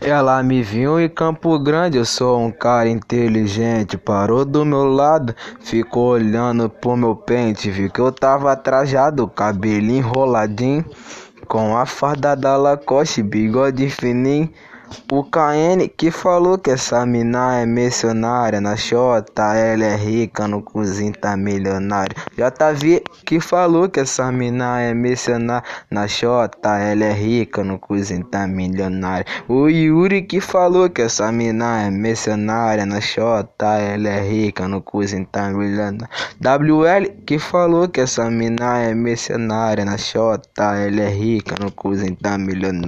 Ela me viu em Campo Grande, eu sou um cara inteligente. Parou do meu lado, ficou olhando pro meu pente. Viu que eu tava trajado, cabelo enroladinho. Com a farda da Lacoste, bigode fininho. O KN que falou que essa mina é missionária na Xota, ela é rica, no cozinho tá milionário. JV que falou que essa mina é missionária na Xota, ela é rica, no cozinho tá milionário. O Yuri que falou que essa mina é missionária na Xota, ela é rica, no cozinho tá milionário. WL que falou que essa mina é missionária na Xota, ela é rica, no cozinho tá milionário.